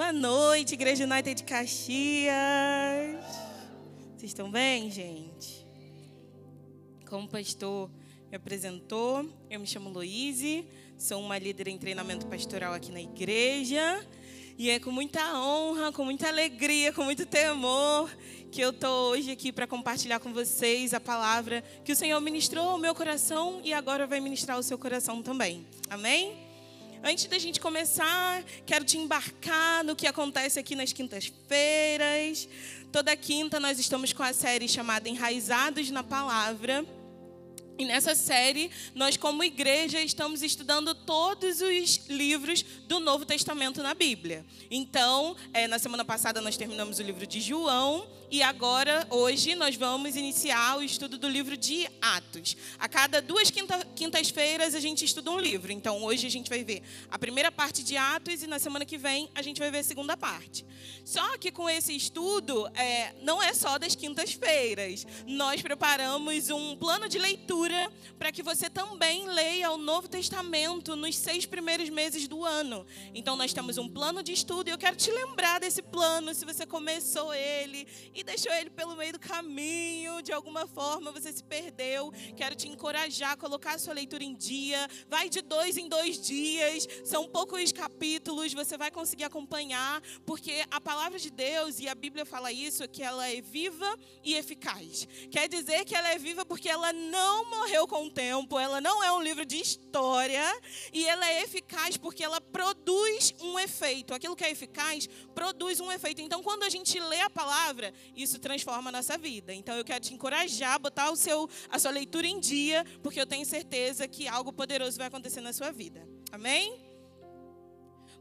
Boa noite, Igreja United de Caxias. Vocês estão bem, gente? Como o pastor me apresentou, eu me chamo Loise, sou uma líder em treinamento pastoral aqui na igreja. E é com muita honra, com muita alegria, com muito temor que eu estou hoje aqui para compartilhar com vocês a palavra que o Senhor ministrou ao meu coração e agora vai ministrar ao seu coração também. Amém? Antes da gente começar, quero te embarcar no que acontece aqui nas quintas-feiras. Toda quinta nós estamos com a série chamada Enraizados na Palavra. E nessa série, nós, como igreja, estamos estudando todos os livros do Novo Testamento na Bíblia. Então, é, na semana passada, nós terminamos o livro de João. E agora, hoje, nós vamos iniciar o estudo do livro de Atos. A cada duas quinta, quintas-feiras, a gente estuda um livro. Então, hoje a gente vai ver a primeira parte de Atos e na semana que vem a gente vai ver a segunda parte. Só que com esse estudo, é, não é só das quintas-feiras. Nós preparamos um plano de leitura para que você também leia o Novo Testamento nos seis primeiros meses do ano. Então, nós temos um plano de estudo e eu quero te lembrar desse plano, se você começou ele e deixou ele pelo meio do caminho, de alguma forma você se perdeu. Quero te encorajar a colocar a sua leitura em dia. Vai de dois em dois dias, são poucos capítulos, você vai conseguir acompanhar, porque a palavra de Deus, e a Bíblia fala isso, que ela é viva e eficaz. Quer dizer que ela é viva porque ela não morreu com o tempo, ela não é um livro de história, e ela é eficaz porque ela produz um efeito. Aquilo que é eficaz produz um efeito. Então, quando a gente lê a palavra, isso transforma a nossa vida. Então eu quero te encorajar a botar o seu, a sua leitura em dia, porque eu tenho certeza que algo poderoso vai acontecer na sua vida. Amém?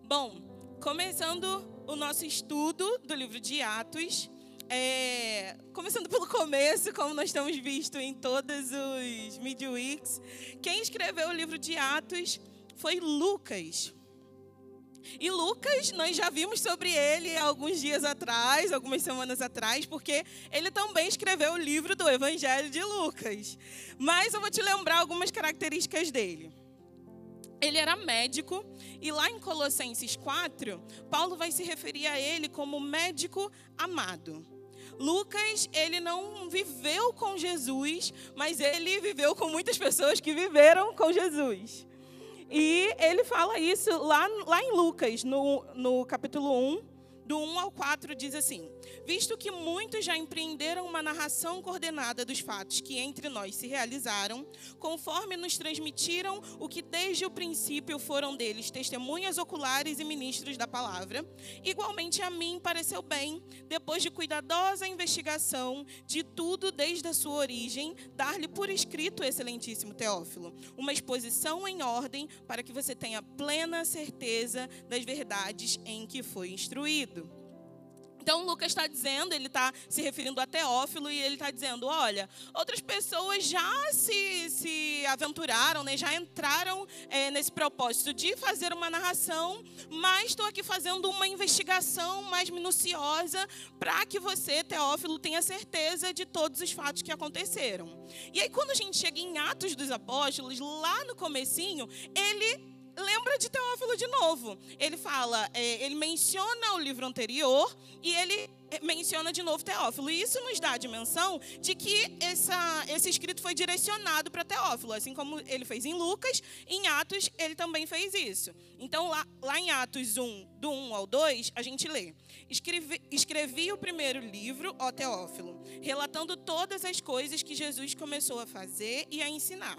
Bom, começando o nosso estudo do livro de Atos. É, começando pelo começo, como nós temos visto em todos os midweeks, quem escreveu o livro de Atos foi Lucas. E Lucas, nós já vimos sobre ele alguns dias atrás, algumas semanas atrás, porque ele também escreveu o livro do Evangelho de Lucas. Mas eu vou te lembrar algumas características dele. Ele era médico, e lá em Colossenses 4, Paulo vai se referir a ele como médico amado. Lucas, ele não viveu com Jesus, mas ele viveu com muitas pessoas que viveram com Jesus. E ele fala isso lá, lá em Lucas, no, no capítulo 1, do 1 ao 4 diz assim: Visto que muitos já empreenderam uma narração coordenada dos fatos que entre nós se realizaram, conforme nos transmitiram o que desde o princípio foram deles testemunhas oculares e ministros da palavra, igualmente a mim pareceu bem, depois de cuidadosa investigação de tudo desde a sua origem, dar-lhe por escrito, excelentíssimo Teófilo, uma exposição em ordem para que você tenha plena certeza das verdades em que foi instruído. Então, Lucas está dizendo, ele está se referindo a Teófilo, e ele está dizendo: olha, outras pessoas já se, se aventuraram, né, já entraram é, nesse propósito de fazer uma narração, mas estou aqui fazendo uma investigação mais minuciosa para que você, Teófilo, tenha certeza de todos os fatos que aconteceram. E aí, quando a gente chega em Atos dos Apóstolos, lá no comecinho, ele lembra de Teófilo de novo. Ele fala, é, ele menciona o livro anterior e ele menciona de novo Teófilo. E isso nos dá a dimensão de que essa, esse escrito foi direcionado para Teófilo, assim como ele fez em Lucas, em Atos ele também fez isso. Então, lá, lá em Atos 1, do 1 ao 2, a gente lê: escrevi, escrevi o primeiro livro, ó Teófilo, relatando todas as coisas que Jesus começou a fazer e a ensinar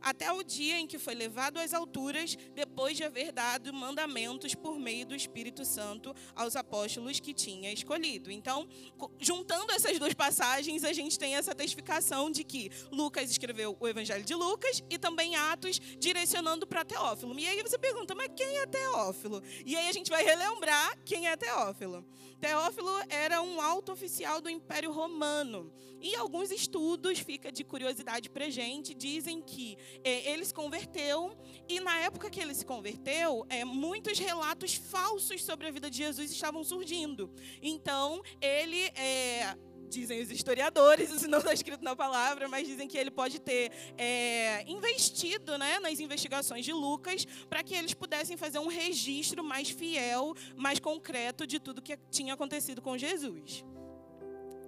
até o dia em que foi levado às alturas, depois de haver dado mandamentos por meio do Espírito Santo aos apóstolos que tinha escolhido. Então, juntando essas duas passagens, a gente tem essa testificação de que Lucas escreveu o Evangelho de Lucas e também Atos, direcionando para Teófilo. E aí você pergunta, mas quem é Teófilo? E aí a gente vai relembrar quem é Teófilo. Teófilo era um alto oficial do Império Romano. E alguns estudos, fica de curiosidade para gente, dizem que é, ele se converteu e na época que ele se converteu, é, muitos relatos falsos sobre a vida de Jesus estavam surgindo. Então, ele é, dizem os historiadores, isso não está escrito na palavra, mas dizem que ele pode ter é, investido né, nas investigações de Lucas para que eles pudessem fazer um registro mais fiel, mais concreto de tudo que tinha acontecido com Jesus.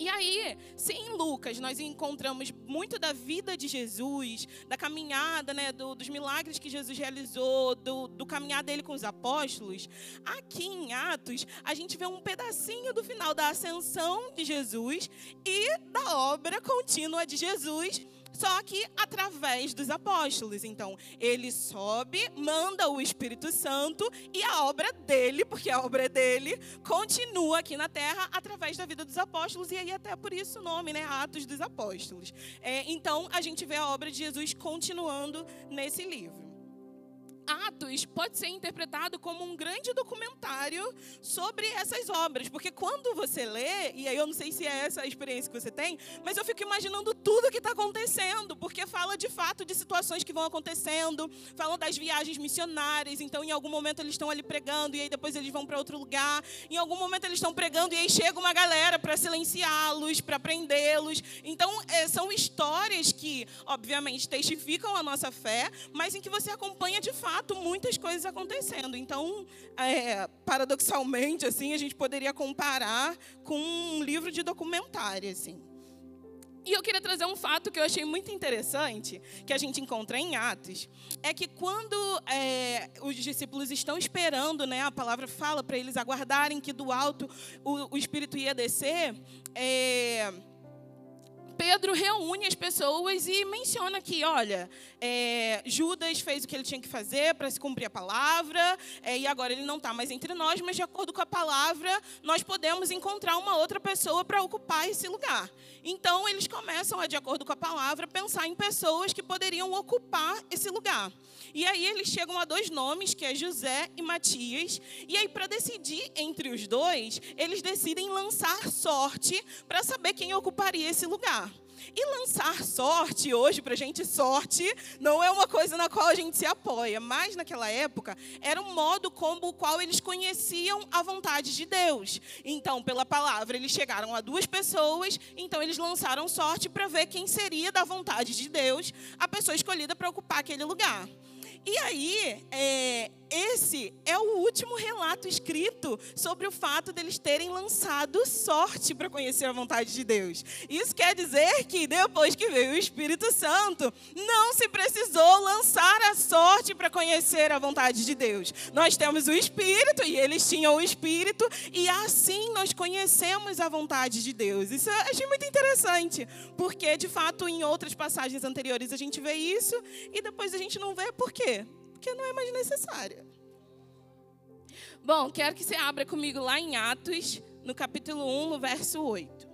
E aí, se em Lucas nós encontramos muito da vida de Jesus, da caminhada, né, do, dos milagres que Jesus realizou, do, do caminhar dele com os apóstolos, aqui em Atos a gente vê um pedacinho do final da ascensão de Jesus e da obra contínua de Jesus só que através dos apóstolos. Então, ele sobe, manda o Espírito Santo e a obra dele, porque a obra é dele, continua aqui na terra através da vida dos apóstolos. E aí, até por isso o nome, né? Atos dos Apóstolos. É, então, a gente vê a obra de Jesus continuando nesse livro. Atos pode ser interpretado como um grande documentário sobre essas obras, porque quando você lê, e aí eu não sei se é essa a experiência que você tem, mas eu fico imaginando tudo que está acontecendo, porque fala de fato de situações que vão acontecendo, falam das viagens missionárias, então em algum momento eles estão ali pregando, e aí depois eles vão para outro lugar, em algum momento eles estão pregando, e aí chega uma galera para silenciá-los, para prendê-los. Então é, são histórias que, obviamente, testificam a nossa fé, mas em que você acompanha de fato fato muitas coisas acontecendo. Então, é, paradoxalmente, assim, a gente poderia comparar com um livro de documentário, assim. E eu queria trazer um fato que eu achei muito interessante, que a gente encontra em Atos, é que quando é, os discípulos estão esperando, né, a palavra fala para eles aguardarem que do alto o, o Espírito ia descer, é, Pedro reúne as pessoas e menciona que, olha, é, Judas fez o que ele tinha que fazer para se cumprir a palavra, é, e agora ele não está mais entre nós, mas de acordo com a palavra, nós podemos encontrar uma outra pessoa para ocupar esse lugar. Então, eles começam, a, de acordo com a palavra, pensar em pessoas que poderiam ocupar esse lugar. E aí eles chegam a dois nomes, que é José e Matias. E aí, para decidir entre os dois, eles decidem lançar sorte para saber quem ocuparia esse lugar. E lançar sorte, hoje, para a gente, sorte não é uma coisa na qual a gente se apoia, mas naquela época era um modo como o qual eles conheciam a vontade de Deus. Então, pela palavra, eles chegaram a duas pessoas, então eles lançaram sorte para ver quem seria da vontade de Deus a pessoa escolhida para ocupar aquele lugar. E aí, é, esse é o último relato escrito sobre o fato deles terem lançado sorte para conhecer a vontade de Deus. Isso quer dizer que depois que veio o Espírito Santo, não se precisou lançar a sorte para conhecer a vontade de Deus. Nós temos o Espírito e eles tinham o Espírito e assim nós conhecemos a vontade de Deus. Isso eu achei muito interessante, porque de fato em outras passagens anteriores a gente vê isso e depois a gente não vê por quê? Porque não é mais necessária. Bom, quero que você abra comigo lá em Atos, no capítulo 1, no verso 8.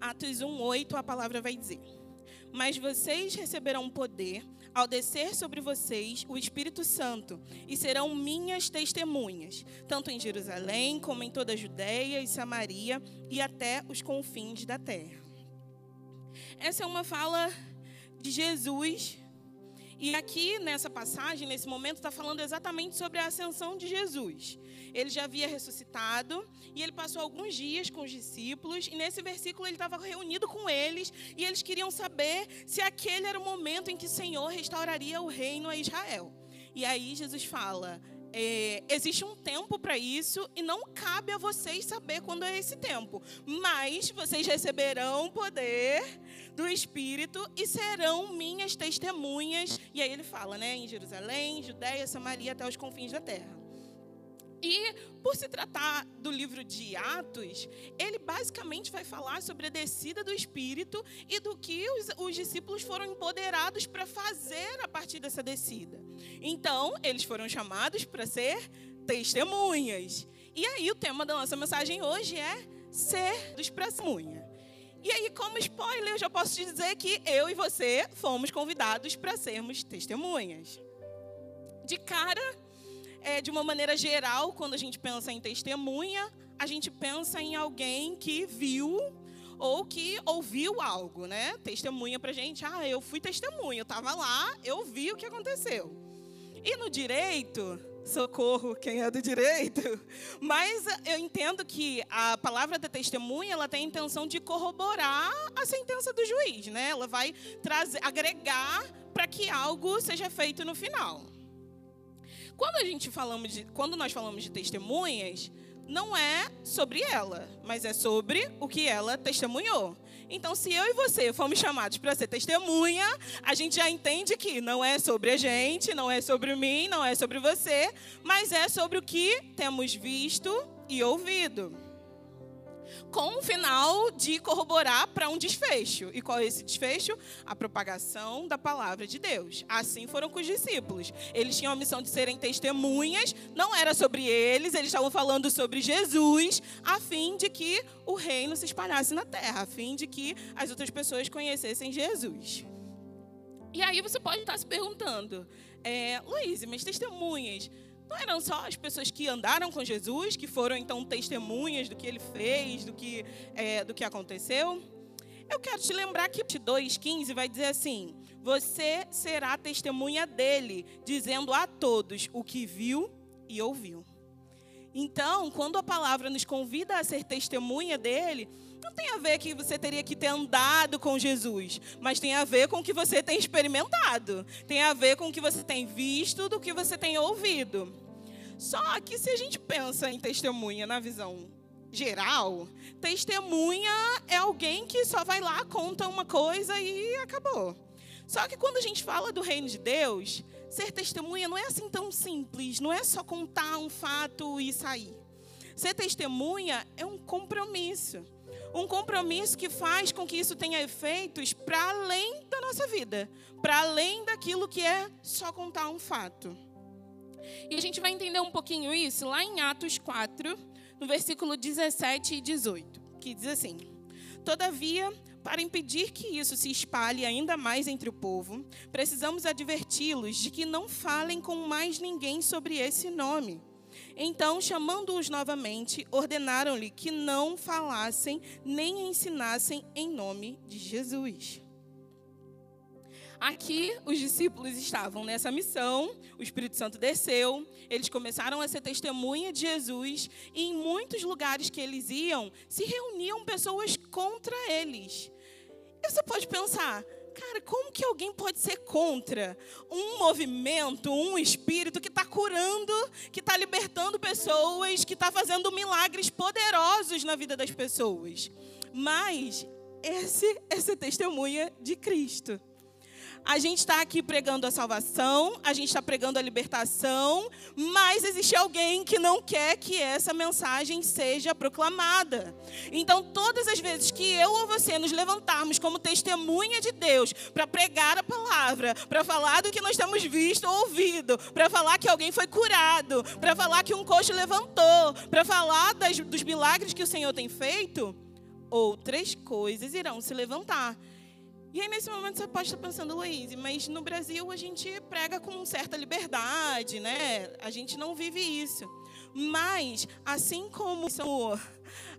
Atos 1, 8, a palavra vai dizer: Mas vocês receberão poder ao descer sobre vocês o Espírito Santo, e serão minhas testemunhas, tanto em Jerusalém como em toda a Judéia e Samaria e até os confins da terra. Essa é uma fala de Jesus. E aqui nessa passagem, nesse momento, está falando exatamente sobre a ascensão de Jesus. Ele já havia ressuscitado e ele passou alguns dias com os discípulos. E nesse versículo ele estava reunido com eles e eles queriam saber se aquele era o momento em que o Senhor restauraria o reino a Israel. E aí Jesus fala: é, existe um tempo para isso e não cabe a vocês saber quando é esse tempo. Mas vocês receberão poder do Espírito e serão minhas testemunhas. E aí ele fala, né, em Jerusalém, Judéia, Samaria, até os confins da terra. E por se tratar do livro de Atos, ele basicamente vai falar sobre a descida do Espírito e do que os, os discípulos foram empoderados para fazer a partir dessa descida. Então, eles foram chamados para ser testemunhas. E aí, o tema da nossa mensagem hoje é ser dos testemunha. E aí, como spoiler, eu já posso te dizer que eu e você fomos convidados para sermos testemunhas. De cara, é, de uma maneira geral, quando a gente pensa em testemunha, a gente pensa em alguém que viu ou que ouviu algo, né? Testemunha pra gente, ah, eu fui testemunha, eu estava lá, eu vi o que aconteceu. E no direito, Socorro, quem é do direito. Mas eu entendo que a palavra da testemunha, ela tem a intenção de corroborar a sentença do juiz, né? Ela vai trazer, agregar para que algo seja feito no final. Quando a gente falamos de, quando nós falamos de testemunhas, não é sobre ela, mas é sobre o que ela testemunhou. Então, se eu e você fomos chamados para ser testemunha, a gente já entende que não é sobre a gente, não é sobre mim, não é sobre você, mas é sobre o que temos visto e ouvido com o final de corroborar para um desfecho. E qual é esse desfecho? A propagação da palavra de Deus. Assim foram com os discípulos. Eles tinham a missão de serem testemunhas, não era sobre eles, eles estavam falando sobre Jesus, a fim de que o reino se espalhasse na terra, a fim de que as outras pessoas conhecessem Jesus. E aí você pode estar se perguntando, é, Luiz, mas testemunhas não eram só as pessoas que andaram com Jesus, que foram então testemunhas do que ele fez, do que, é, do que aconteceu. Eu quero te lembrar que 2,15 vai dizer assim: Você será testemunha dele, dizendo a todos o que viu e ouviu. Então, quando a palavra nos convida a ser testemunha dele, não tem a ver que você teria que ter andado com Jesus, mas tem a ver com o que você tem experimentado, tem a ver com o que você tem visto, do que você tem ouvido. Só que se a gente pensa em testemunha na visão geral, testemunha é alguém que só vai lá, conta uma coisa e acabou. Só que quando a gente fala do reino de Deus, ser testemunha não é assim tão simples, não é só contar um fato e sair. Ser testemunha é um compromisso. Um compromisso que faz com que isso tenha efeitos para além da nossa vida, para além daquilo que é só contar um fato. E a gente vai entender um pouquinho isso lá em Atos 4, no versículo 17 e 18, que diz assim: Todavia, para impedir que isso se espalhe ainda mais entre o povo, precisamos adverti-los de que não falem com mais ninguém sobre esse nome. Então, chamando-os novamente, ordenaram-lhe que não falassem nem ensinassem em nome de Jesus. Aqui, os discípulos estavam nessa missão, o Espírito Santo desceu, eles começaram a ser testemunha de Jesus, e em muitos lugares que eles iam, se reuniam pessoas contra eles. E você pode pensar, cara, como que alguém pode ser contra um movimento, um espírito que está curando, que está libertando pessoas, que está fazendo milagres poderosos na vida das pessoas? Mas esse é ser testemunha de Cristo. A gente está aqui pregando a salvação, a gente está pregando a libertação, mas existe alguém que não quer que essa mensagem seja proclamada. Então, todas as vezes que eu ou você nos levantarmos como testemunha de Deus para pregar a palavra, para falar do que nós temos visto ou ouvido, para falar que alguém foi curado, para falar que um coxo levantou, para falar das, dos milagres que o Senhor tem feito, outras coisas irão se levantar. E aí, nesse momento, você pode estar pensando, Luiz, mas no Brasil a gente prega com certa liberdade, né? A gente não vive isso. Mas, assim como são,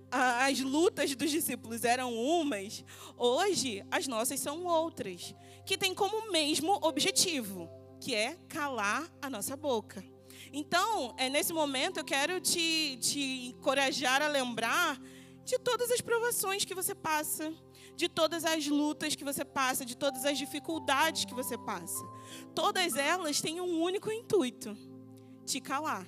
as lutas dos discípulos eram umas, hoje as nossas são outras, que têm como mesmo objetivo, que é calar a nossa boca. Então, é, nesse momento, eu quero te, te encorajar a lembrar de todas as provações que você passa, de todas as lutas que você passa, de todas as dificuldades que você passa. Todas elas têm um único intuito: te calar.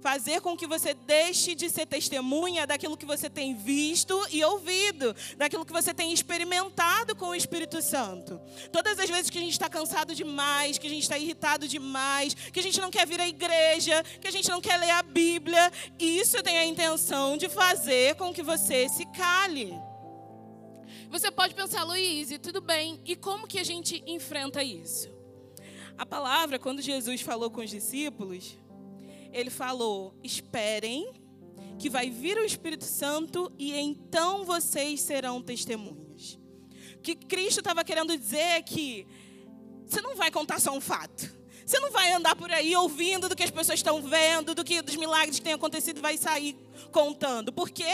Fazer com que você deixe de ser testemunha daquilo que você tem visto e ouvido, daquilo que você tem experimentado com o Espírito Santo. Todas as vezes que a gente está cansado demais, que a gente está irritado demais, que a gente não quer vir à igreja, que a gente não quer ler a Bíblia, isso tem a intenção de fazer com que você se cale. Você pode pensar, Luiz, tudo bem, e como que a gente enfrenta isso? A palavra, quando Jesus falou com os discípulos, ele falou: esperem, que vai vir o Espírito Santo e então vocês serão testemunhas. O que Cristo estava querendo dizer é que você não vai contar só um fato. Você não vai andar por aí ouvindo do que as pessoas estão vendo, do que dos milagres que têm acontecido vai sair contando, porque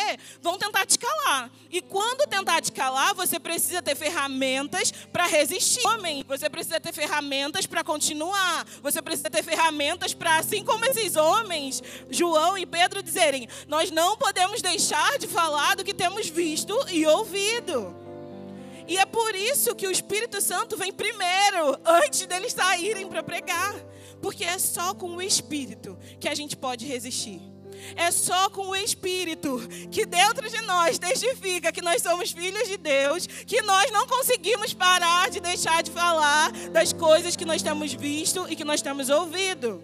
vão tentar te calar. E quando tentar te calar, você precisa ter ferramentas para resistir. Homem, você precisa ter ferramentas para continuar. Você precisa ter ferramentas para, assim como esses homens, João e Pedro, dizerem: Nós não podemos deixar de falar do que temos visto e ouvido. E é por isso que o Espírito Santo vem primeiro, antes deles saírem para pregar. Porque é só com o Espírito que a gente pode resistir. É só com o Espírito que dentro de nós testifica que nós somos filhos de Deus, que nós não conseguimos parar de deixar de falar das coisas que nós temos visto e que nós temos ouvido.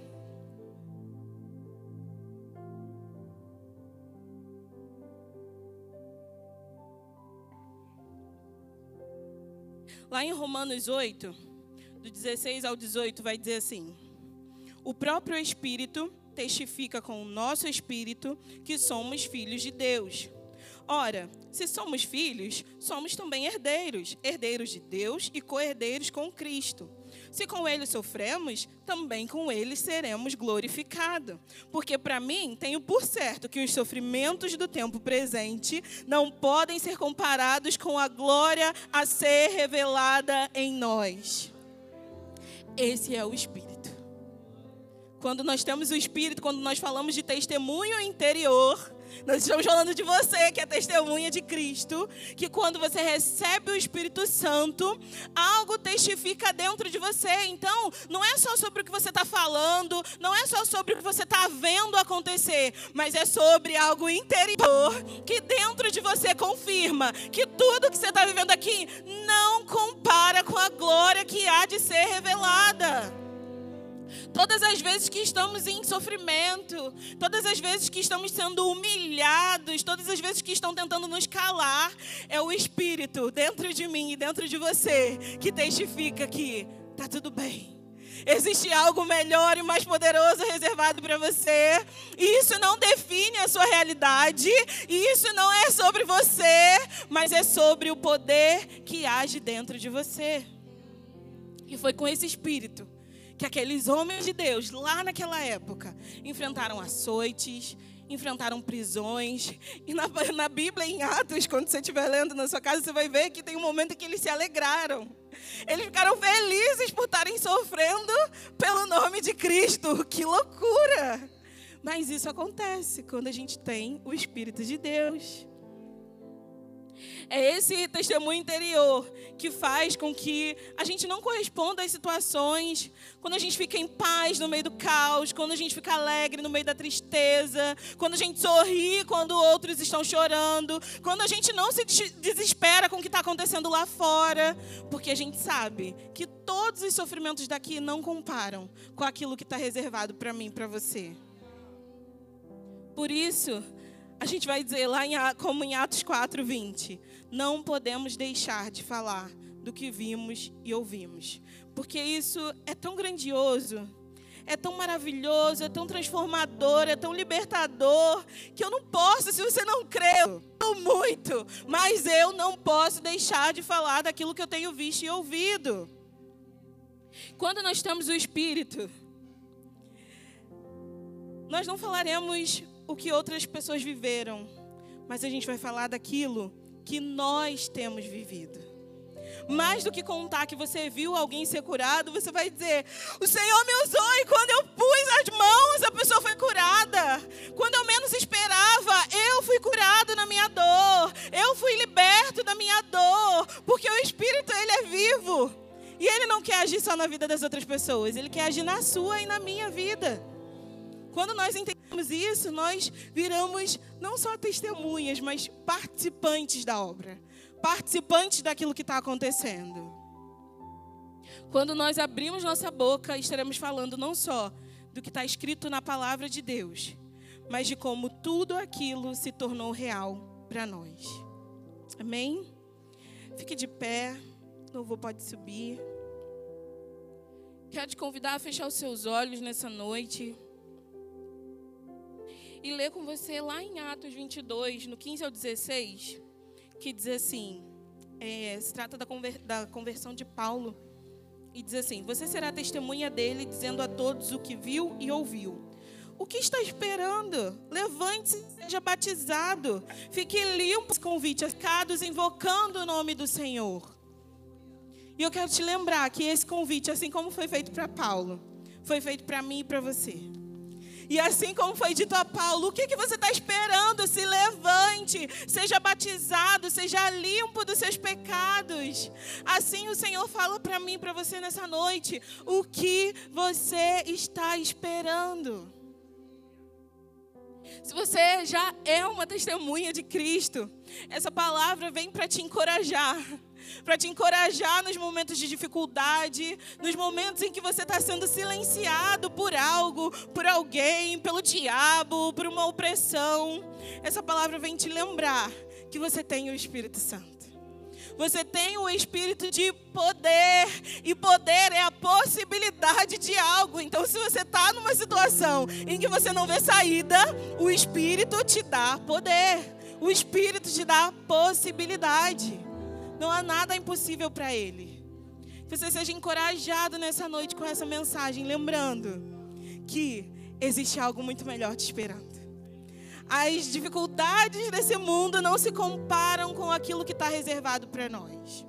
Lá em Romanos 8, do 16 ao 18, vai dizer assim: O próprio Espírito testifica com o nosso espírito que somos filhos de Deus. Ora, se somos filhos, somos também herdeiros, herdeiros de Deus e co-herdeiros com Cristo. Se com ele sofremos, também com ele seremos glorificados. Porque para mim, tenho por certo que os sofrimentos do tempo presente não podem ser comparados com a glória a ser revelada em nós. Esse é o Espírito. Quando nós temos o Espírito, quando nós falamos de testemunho interior, nós estamos falando de você, que é testemunha de Cristo, que quando você recebe o Espírito Santo, algo testifica dentro de você. Então, não é só sobre o que você está falando, não é só sobre o que você está vendo acontecer, mas é sobre algo interior que dentro de você confirma que tudo que você está vivendo aqui não compara com a glória que há de ser revelada. Todas as vezes que estamos em sofrimento, todas as vezes que estamos sendo humilhados, todas as vezes que estão tentando nos calar, é o Espírito dentro de mim e dentro de você que testifica que tá tudo bem. Existe algo melhor e mais poderoso reservado para você. E isso não define a sua realidade. E isso não é sobre você, mas é sobre o poder que age dentro de você. E foi com esse espírito que aqueles homens de Deus, lá naquela época, enfrentaram açoites, enfrentaram prisões. E na, na Bíblia, em Atos, quando você estiver lendo na sua casa, você vai ver que tem um momento que eles se alegraram. Eles ficaram felizes por estarem sofrendo pelo nome de Cristo. Que loucura! Mas isso acontece quando a gente tem o Espírito de Deus. É esse testemunho interior que faz com que a gente não corresponda às situações, quando a gente fica em paz no meio do caos, quando a gente fica alegre no meio da tristeza, quando a gente sorri quando outros estão chorando, quando a gente não se desespera com o que está acontecendo lá fora, porque a gente sabe que todos os sofrimentos daqui não comparam com aquilo que está reservado para mim, para você. Por isso, a gente vai dizer lá em, como em Atos 4, 20: não podemos deixar de falar do que vimos e ouvimos, porque isso é tão grandioso, é tão maravilhoso, é tão transformador, é tão libertador, que eu não posso, se você não crê, muito, mas eu não posso deixar de falar daquilo que eu tenho visto e ouvido. Quando nós temos o Espírito, nós não falaremos o que outras pessoas viveram, mas a gente vai falar daquilo que nós temos vivido. Mais do que contar que você viu alguém ser curado, você vai dizer: O Senhor me usou e quando eu pus as mãos, a pessoa foi curada. Quando eu menos esperava, eu fui curado na minha dor. Eu fui liberto da minha dor, porque o Espírito ele é vivo. E ele não quer agir só na vida das outras pessoas, ele quer agir na sua e na minha vida. Quando nós entendemos isso, nós viramos não só testemunhas, mas participantes da obra, participantes daquilo que está acontecendo. Quando nós abrimos nossa boca, estaremos falando não só do que está escrito na palavra de Deus, mas de como tudo aquilo se tornou real para nós. Amém? Fique de pé, louvor pode subir. Quero te convidar a fechar os seus olhos nessa noite e ler com você lá em Atos 22, no 15 ao 16, que diz assim: é, se trata da, conver, da conversão de Paulo e diz assim: Você será testemunha dele, dizendo a todos o que viu e ouviu. O que está esperando? Levante-se e seja batizado. Fique limpo os convites, pecados, invocando o nome do Senhor. E eu quero te lembrar que esse convite, assim como foi feito para Paulo, foi feito para mim e para você. E assim como foi dito a Paulo, o que, que você está esperando? Se levante, seja batizado, seja limpo dos seus pecados. Assim o Senhor fala para mim, para você nessa noite, o que você está esperando? Se você já é uma testemunha de Cristo, essa palavra vem para te encorajar para te encorajar nos momentos de dificuldade, nos momentos em que você está sendo silenciado por algo, por alguém, pelo diabo, por uma opressão. Essa palavra vem te lembrar que você tem o Espírito Santo. Você tem o espírito de poder, e poder é a possibilidade de algo. Então, se você está numa situação em que você não vê saída, o espírito te dá poder, o espírito te dá possibilidade. Não há nada impossível para Ele. Que você seja encorajado nessa noite com essa mensagem, lembrando que existe algo muito melhor te esperando. As dificuldades desse mundo não se comparam com aquilo que está reservado para nós.